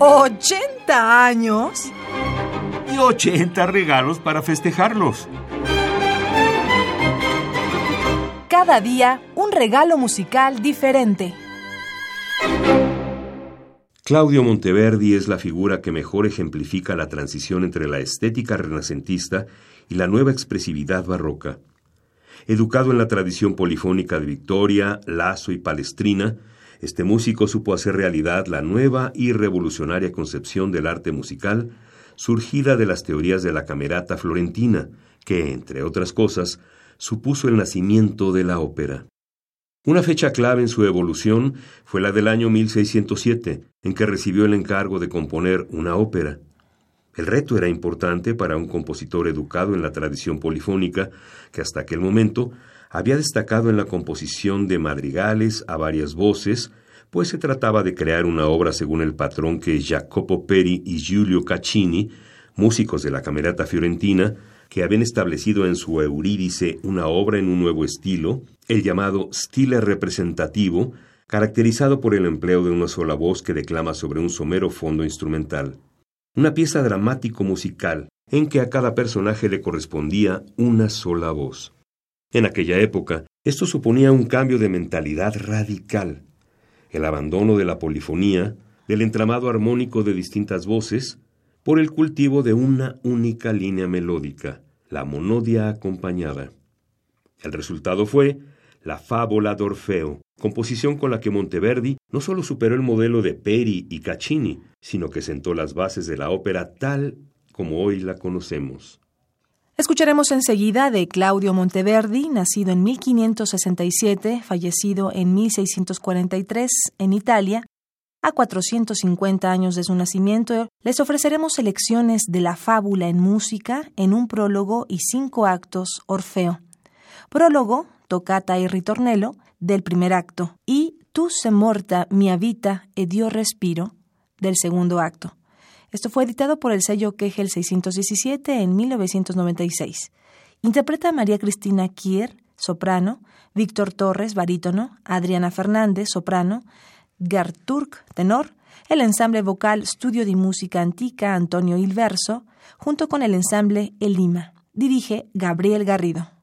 ¿80 años? Y 80 regalos para festejarlos. Cada día un regalo musical diferente. Claudio Monteverdi es la figura que mejor ejemplifica la transición entre la estética renacentista y la nueva expresividad barroca. Educado en la tradición polifónica de Victoria, Lazo y Palestrina, este músico supo hacer realidad la nueva y revolucionaria concepción del arte musical surgida de las teorías de la camerata florentina, que, entre otras cosas, supuso el nacimiento de la ópera. Una fecha clave en su evolución fue la del año 1607, en que recibió el encargo de componer una ópera. El reto era importante para un compositor educado en la tradición polifónica, que hasta aquel momento había destacado en la composición de madrigales a varias voces, pues se trataba de crear una obra según el patrón que Jacopo Peri y Giulio Caccini, músicos de la Camerata Fiorentina, que habían establecido en su Eurídice una obra en un nuevo estilo, el llamado stile representativo, caracterizado por el empleo de una sola voz que declama sobre un somero fondo instrumental. Una pieza dramático-musical en que a cada personaje le correspondía una sola voz. En aquella época, esto suponía un cambio de mentalidad radical, el abandono de la polifonía, del entramado armónico de distintas voces, por el cultivo de una única línea melódica, la monodia acompañada. El resultado fue la fábula de Orfeo, composición con la que Monteverdi no solo superó el modelo de Peri y Caccini, sino que sentó las bases de la ópera tal como hoy la conocemos. Escucharemos enseguida de Claudio Monteverdi, nacido en 1567, fallecido en 1643 en Italia, a 450 años de su nacimiento, les ofreceremos selecciones de la fábula en música en un prólogo y cinco actos Orfeo. Prólogo, tocata y ritornello del primer acto y Tu se morta mia vita e dio respiro del segundo acto. Esto fue editado por el sello Kegel 617 en 1996. Interpreta María Cristina Kier, soprano, Víctor Torres, barítono, Adriana Fernández, soprano, Gerturk, tenor, el ensamble vocal Studio de Música Antica Antonio Ilverso, junto con el ensamble El Lima. Dirige Gabriel Garrido.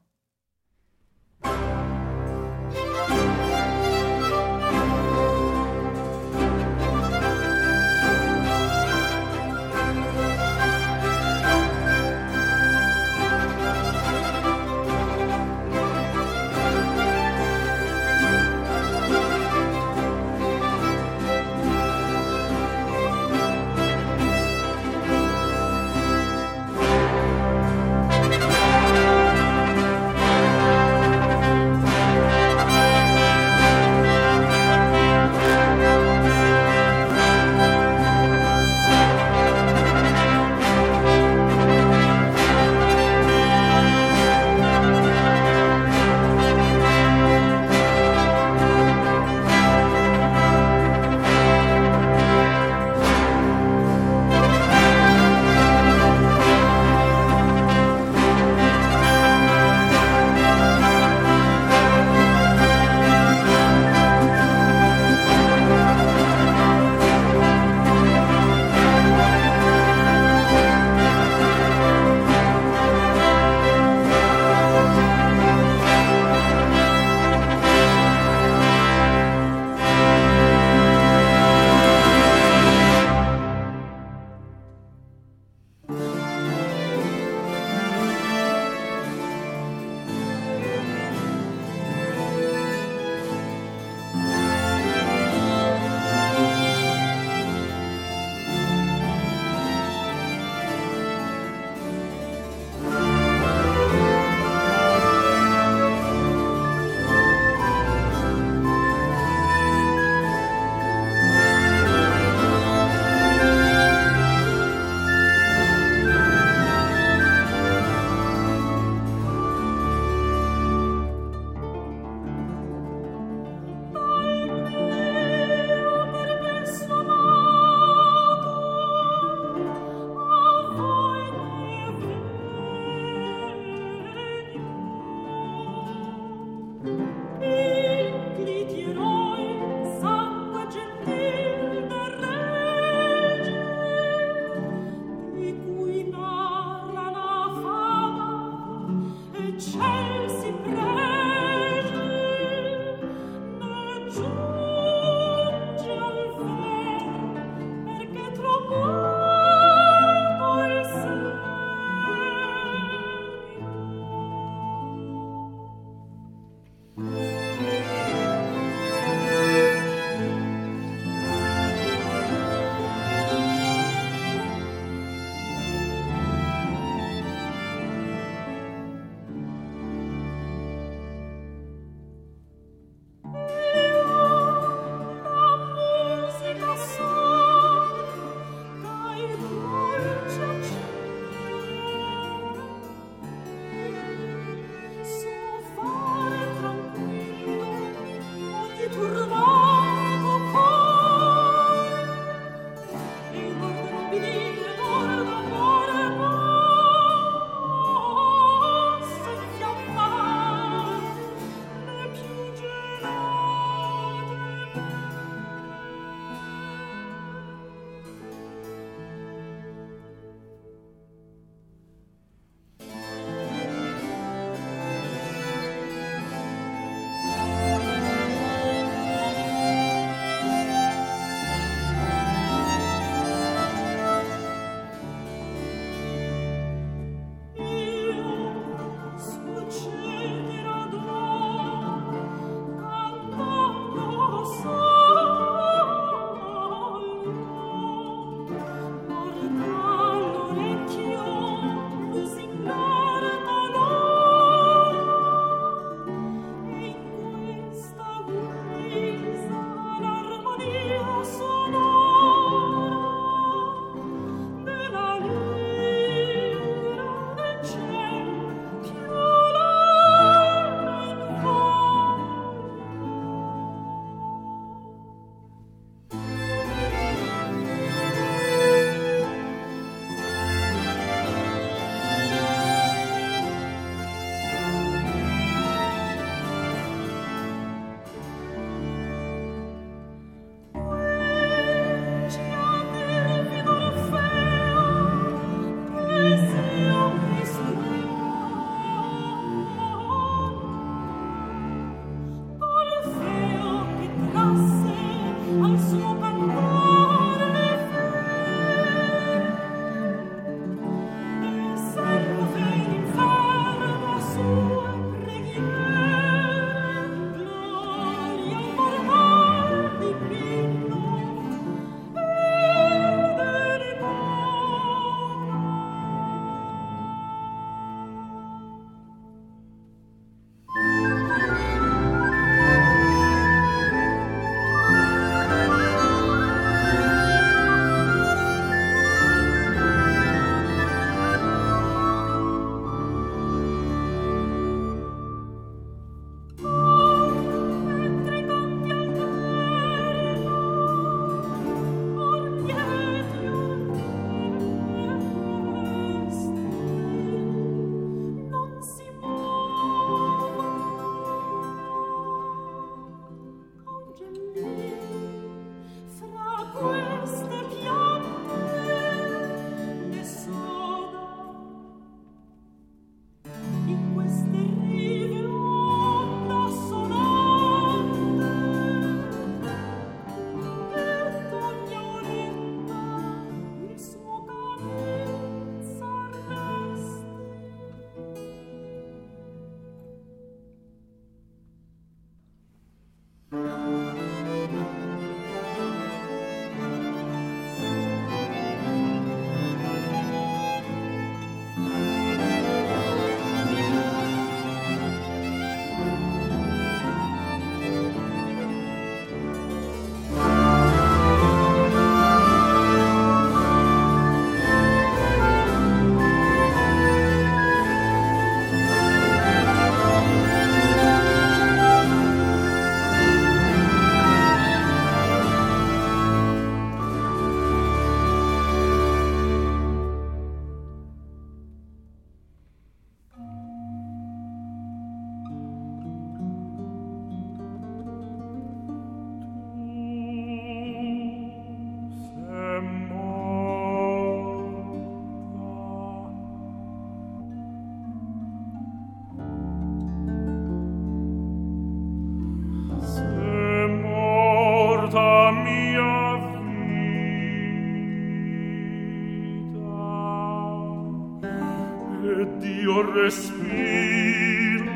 Dio respiro.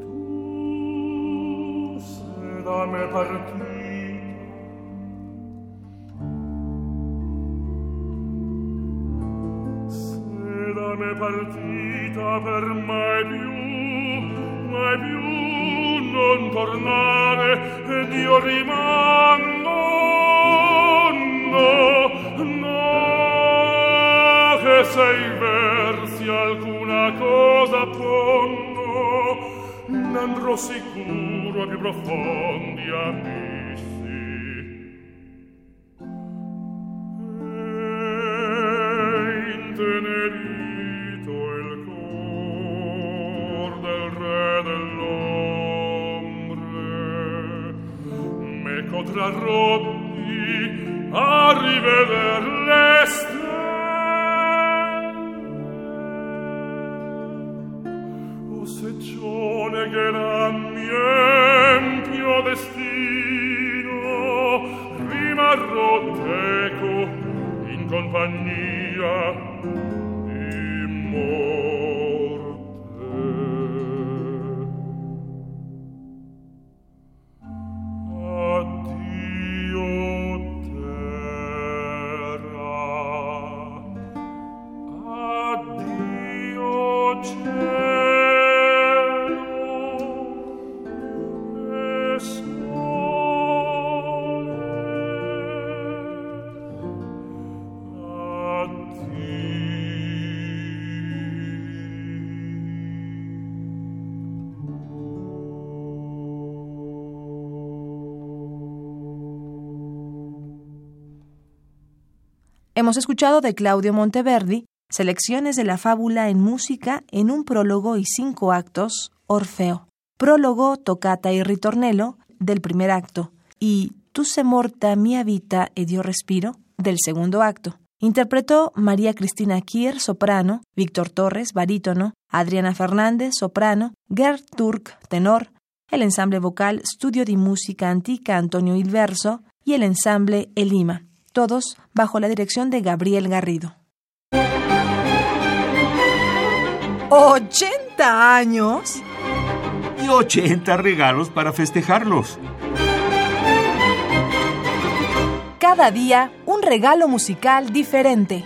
Tu sei da me partito sei da me partita per mai più mai più non tornare ed io rimango sei versi alcuna cosa ponno n'andrò sicuro a più profondi abissi e intenerito il cor del re dell'ombre. Meco tra rotti a riveder verrò teco in compagnia di mo Hemos escuchado de Claudio Monteverdi selecciones de la fábula en música en un prólogo y cinco actos, Orfeo, prólogo, tocata y ritornello del primer acto. Y Tu se morta mia vita e dio respiro del segundo acto. Interpretó María Cristina Kier, soprano, Víctor Torres, barítono, Adriana Fernández, soprano, Gerd Turk, tenor, el ensamble vocal Studio di Música Antica Antonio Ilverso y el ensamble Elima, todos bajo la dirección de Gabriel Garrido. ¿80 años? Y 80 regalos para festejarlos. Cada día un regalo musical diferente.